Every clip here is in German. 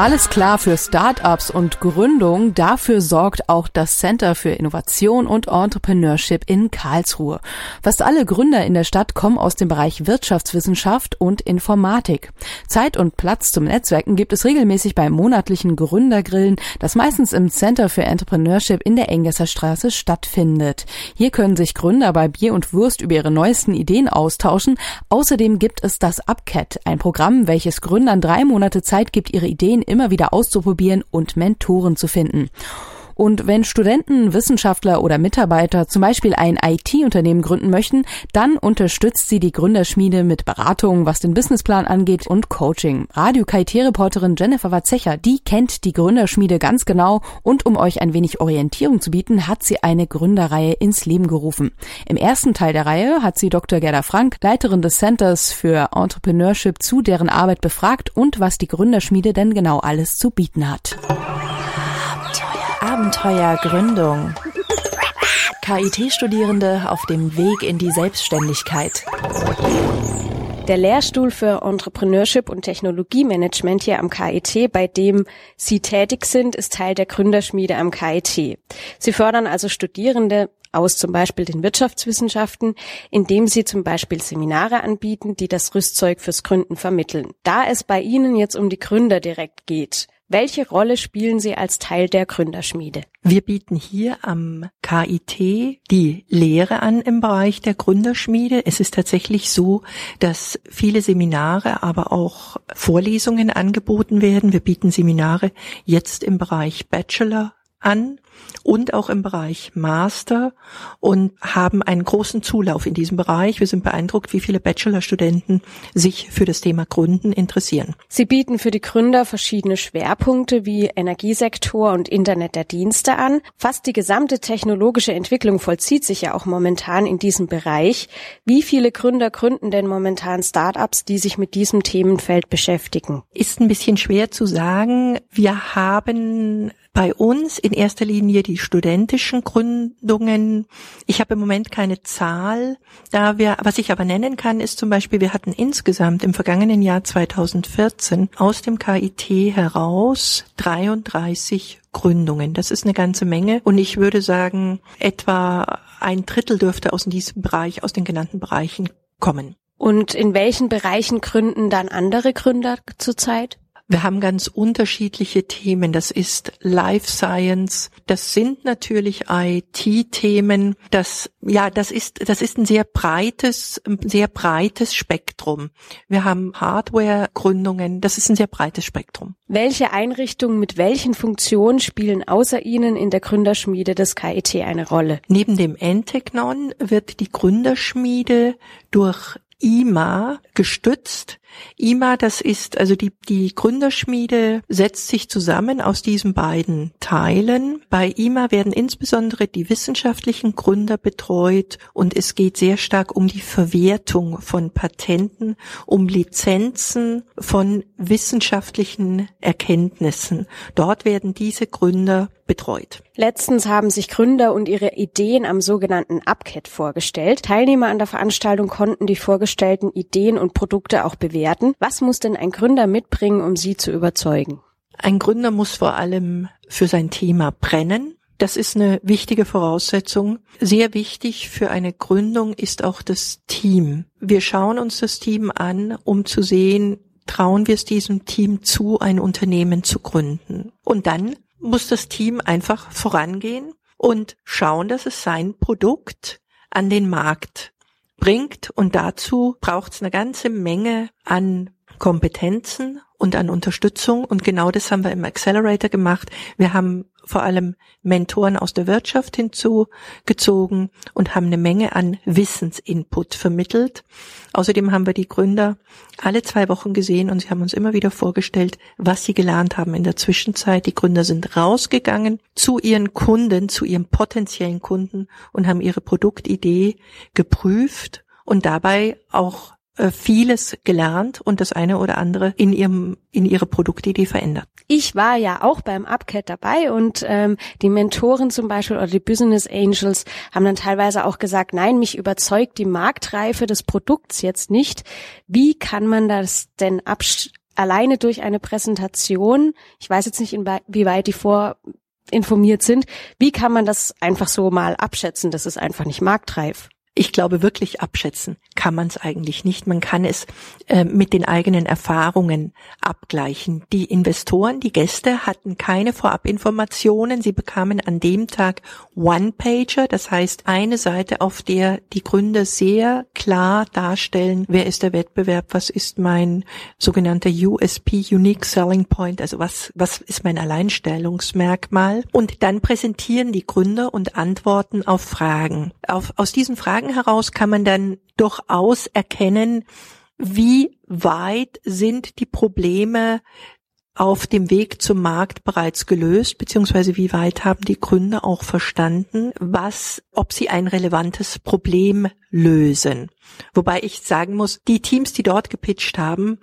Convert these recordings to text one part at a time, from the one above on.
Alles klar für Startups und Gründung. Dafür sorgt auch das Center für Innovation und Entrepreneurship in Karlsruhe. Fast alle Gründer in der Stadt kommen aus dem Bereich Wirtschaftswissenschaft und Informatik. Zeit und Platz zum Netzwerken gibt es regelmäßig beim monatlichen Gründergrillen, das meistens im Center für Entrepreneurship in der Engesser Straße stattfindet. Hier können sich Gründer bei Bier und Wurst über ihre neuesten Ideen austauschen. Außerdem gibt es das UpCat, ein Programm, welches Gründern drei Monate Zeit gibt, ihre Ideen immer wieder auszuprobieren und Mentoren zu finden. Und wenn Studenten, Wissenschaftler oder Mitarbeiter zum Beispiel ein IT-Unternehmen gründen möchten, dann unterstützt sie die Gründerschmiede mit Beratung, was den Businessplan angeht und Coaching. Radio KIT-Reporterin Jennifer Watzecher, die kennt die Gründerschmiede ganz genau und um euch ein wenig Orientierung zu bieten, hat sie eine Gründerreihe ins Leben gerufen. Im ersten Teil der Reihe hat sie Dr. Gerda Frank, Leiterin des Centers für Entrepreneurship, zu deren Arbeit befragt und was die Gründerschmiede denn genau alles zu bieten hat. Abenteuergründung. KIT-Studierende auf dem Weg in die Selbstständigkeit. Der Lehrstuhl für Entrepreneurship und Technologiemanagement hier am KIT, bei dem Sie tätig sind, ist Teil der Gründerschmiede am KIT. Sie fördern also Studierende aus zum Beispiel den Wirtschaftswissenschaften, indem sie zum Beispiel Seminare anbieten, die das Rüstzeug fürs Gründen vermitteln. Da es bei Ihnen jetzt um die Gründer direkt geht, welche Rolle spielen Sie als Teil der Gründerschmiede? Wir bieten hier am KIT die Lehre an im Bereich der Gründerschmiede. Es ist tatsächlich so, dass viele Seminare, aber auch Vorlesungen angeboten werden. Wir bieten Seminare jetzt im Bereich Bachelor an und auch im Bereich Master und haben einen großen Zulauf in diesem Bereich. Wir sind beeindruckt, wie viele Bachelorstudenten sich für das Thema Gründen interessieren. Sie bieten für die Gründer verschiedene Schwerpunkte wie Energiesektor und Internet der Dienste an. Fast die gesamte technologische Entwicklung vollzieht sich ja auch momentan in diesem Bereich. Wie viele Gründer gründen denn momentan Startups, die sich mit diesem Themenfeld beschäftigen? Ist ein bisschen schwer zu sagen. Wir haben bei uns in erster Linie die studentischen Gründungen. Ich habe im Moment keine Zahl. Da wir, was ich aber nennen kann, ist zum Beispiel, wir hatten insgesamt im vergangenen Jahr 2014 aus dem KIT heraus 33 Gründungen. Das ist eine ganze Menge. Und ich würde sagen, etwa ein Drittel dürfte aus diesem Bereich, aus den genannten Bereichen kommen. Und in welchen Bereichen gründen dann andere Gründer zurzeit? Wir haben ganz unterschiedliche Themen. Das ist Life Science. Das sind natürlich IT-Themen. Das, ja, das ist, das ist ein sehr breites, sehr breites Spektrum. Wir haben Hardware-Gründungen. Das ist ein sehr breites Spektrum. Welche Einrichtungen mit welchen Funktionen spielen außer Ihnen in der Gründerschmiede des KIT eine Rolle? Neben dem Enteknon wird die Gründerschmiede durch IMA gestützt. IMA, das ist also die, die Gründerschmiede setzt sich zusammen aus diesen beiden Teilen. Bei IMA werden insbesondere die wissenschaftlichen Gründer betreut und es geht sehr stark um die Verwertung von Patenten, um Lizenzen von wissenschaftlichen Erkenntnissen. Dort werden diese Gründer betreut. Letztens haben sich Gründer und ihre Ideen am sogenannten UpCat vorgestellt. Teilnehmer an der Veranstaltung konnten die vorgestellten Ideen und Produkte auch bewerten. Was muss denn ein Gründer mitbringen, um sie zu überzeugen? Ein Gründer muss vor allem für sein Thema brennen. Das ist eine wichtige Voraussetzung. Sehr wichtig für eine Gründung ist auch das Team. Wir schauen uns das Team an, um zu sehen, trauen wir es diesem Team zu, ein Unternehmen zu gründen. Und dann muss das Team einfach vorangehen und schauen, dass es sein Produkt an den Markt bringt. Und dazu braucht es eine ganze Menge an Kompetenzen und an Unterstützung. Und genau das haben wir im Accelerator gemacht. Wir haben vor allem Mentoren aus der Wirtschaft hinzugezogen und haben eine Menge an Wissensinput vermittelt. Außerdem haben wir die Gründer alle zwei Wochen gesehen und sie haben uns immer wieder vorgestellt, was sie gelernt haben in der Zwischenzeit. Die Gründer sind rausgegangen zu ihren Kunden, zu ihren potenziellen Kunden und haben ihre Produktidee geprüft und dabei auch vieles gelernt und das eine oder andere in ihrem in ihre Produktidee verändert. Ich war ja auch beim Upcat dabei und ähm, die Mentoren zum Beispiel oder die Business Angels haben dann teilweise auch gesagt, nein, mich überzeugt die Marktreife des Produkts jetzt nicht. Wie kann man das denn absch alleine durch eine Präsentation, ich weiß jetzt nicht, inwieweit die vorinformiert sind, wie kann man das einfach so mal abschätzen? Das ist einfach nicht marktreif. Ich glaube, wirklich abschätzen kann man es eigentlich nicht. Man kann es äh, mit den eigenen Erfahrungen abgleichen. Die Investoren, die Gäste hatten keine Vorabinformationen. Sie bekamen an dem Tag One-Pager, das heißt eine Seite, auf der die Gründer sehr klar darstellen, wer ist der Wettbewerb, was ist mein sogenannter USP, Unique Selling Point, also was, was ist mein Alleinstellungsmerkmal. Und dann präsentieren die Gründer und antworten auf Fragen. Auf, aus diesen Fragen Fragen heraus kann man dann durchaus erkennen, wie weit sind die Probleme auf dem Weg zum Markt bereits gelöst, beziehungsweise wie weit haben die Gründer auch verstanden, was, ob sie ein relevantes Problem lösen. Wobei ich sagen muss, die Teams, die dort gepitcht haben,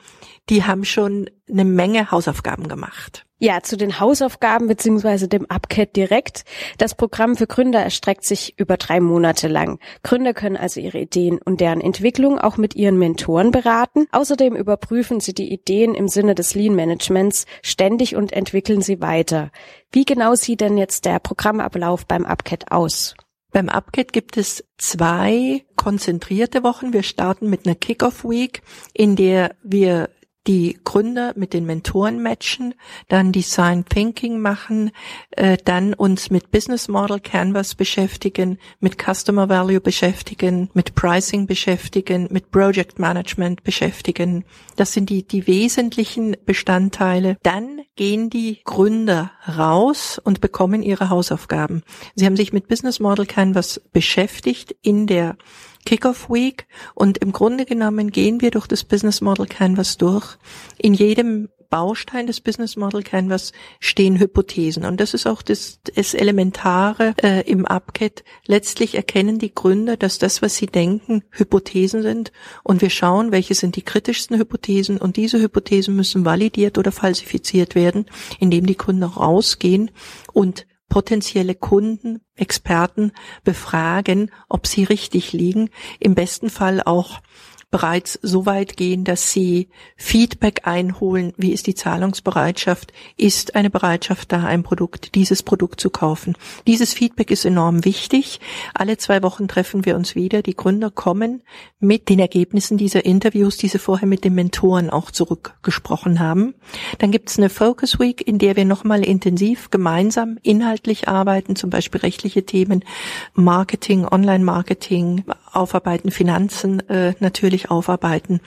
die haben schon eine Menge Hausaufgaben gemacht. Ja, zu den Hausaufgaben beziehungsweise dem UpCat direkt. Das Programm für Gründer erstreckt sich über drei Monate lang. Gründer können also ihre Ideen und deren Entwicklung auch mit ihren Mentoren beraten. Außerdem überprüfen sie die Ideen im Sinne des Lean Managements ständig und entwickeln sie weiter. Wie genau sieht denn jetzt der Programmablauf beim UpCat aus? Beim UpCat gibt es zwei konzentrierte Wochen. Wir starten mit einer Kickoff Week, in der wir die Gründer mit den Mentoren matchen, dann Design Thinking machen, äh, dann uns mit Business Model Canvas beschäftigen, mit Customer Value beschäftigen, mit Pricing beschäftigen, mit Project Management beschäftigen. Das sind die, die wesentlichen Bestandteile. Dann gehen die Gründer raus und bekommen ihre Hausaufgaben. Sie haben sich mit Business Model Canvas beschäftigt in der Kickoff Week und im Grunde genommen gehen wir durch das Business Model Canvas durch. In jedem Baustein des Business Model Canvas stehen Hypothesen und das ist auch das, das Elementare äh, im UpCat. Letztlich erkennen die Gründer, dass das, was sie denken, Hypothesen sind und wir schauen, welche sind die kritischsten Hypothesen und diese Hypothesen müssen validiert oder falsifiziert werden, indem die Gründer rausgehen und potenzielle Kunden, Experten befragen, ob sie richtig liegen, im besten Fall auch bereits so weit gehen, dass sie Feedback einholen, wie ist die Zahlungsbereitschaft, ist eine Bereitschaft da, ein Produkt, dieses Produkt zu kaufen. Dieses Feedback ist enorm wichtig. Alle zwei Wochen treffen wir uns wieder. Die Gründer kommen mit den Ergebnissen dieser Interviews, die sie vorher mit den Mentoren auch zurückgesprochen haben. Dann gibt es eine Focus Week, in der wir nochmal intensiv gemeinsam inhaltlich arbeiten, zum Beispiel rechtliche Themen, Marketing, Online-Marketing, aufarbeiten, Finanzen äh, natürlich aufarbeiten.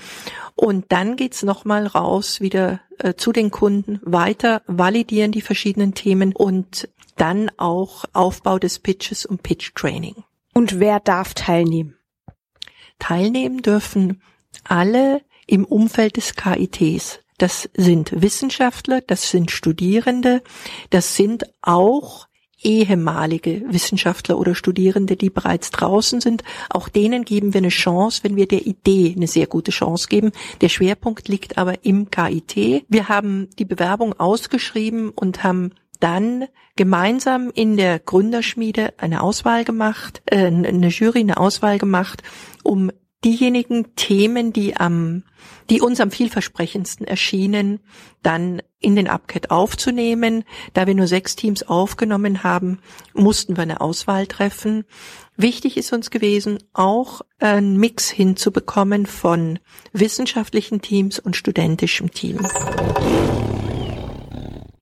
Und dann geht's nochmal raus wieder äh, zu den Kunden, weiter validieren die verschiedenen Themen und dann auch Aufbau des Pitches und Pitch Training. Und wer darf teilnehmen? Teilnehmen dürfen alle im Umfeld des KITs. Das sind Wissenschaftler, das sind Studierende, das sind auch ehemalige Wissenschaftler oder Studierende, die bereits draußen sind. Auch denen geben wir eine Chance, wenn wir der Idee eine sehr gute Chance geben. Der Schwerpunkt liegt aber im KIT. Wir haben die Bewerbung ausgeschrieben und haben dann gemeinsam in der Gründerschmiede eine Auswahl gemacht, äh, eine Jury eine Auswahl gemacht, um diejenigen Themen, die am, die uns am vielversprechendsten erschienen, dann in den UpCat aufzunehmen. Da wir nur sechs Teams aufgenommen haben, mussten wir eine Auswahl treffen. Wichtig ist uns gewesen, auch einen Mix hinzubekommen von wissenschaftlichen Teams und studentischem Team.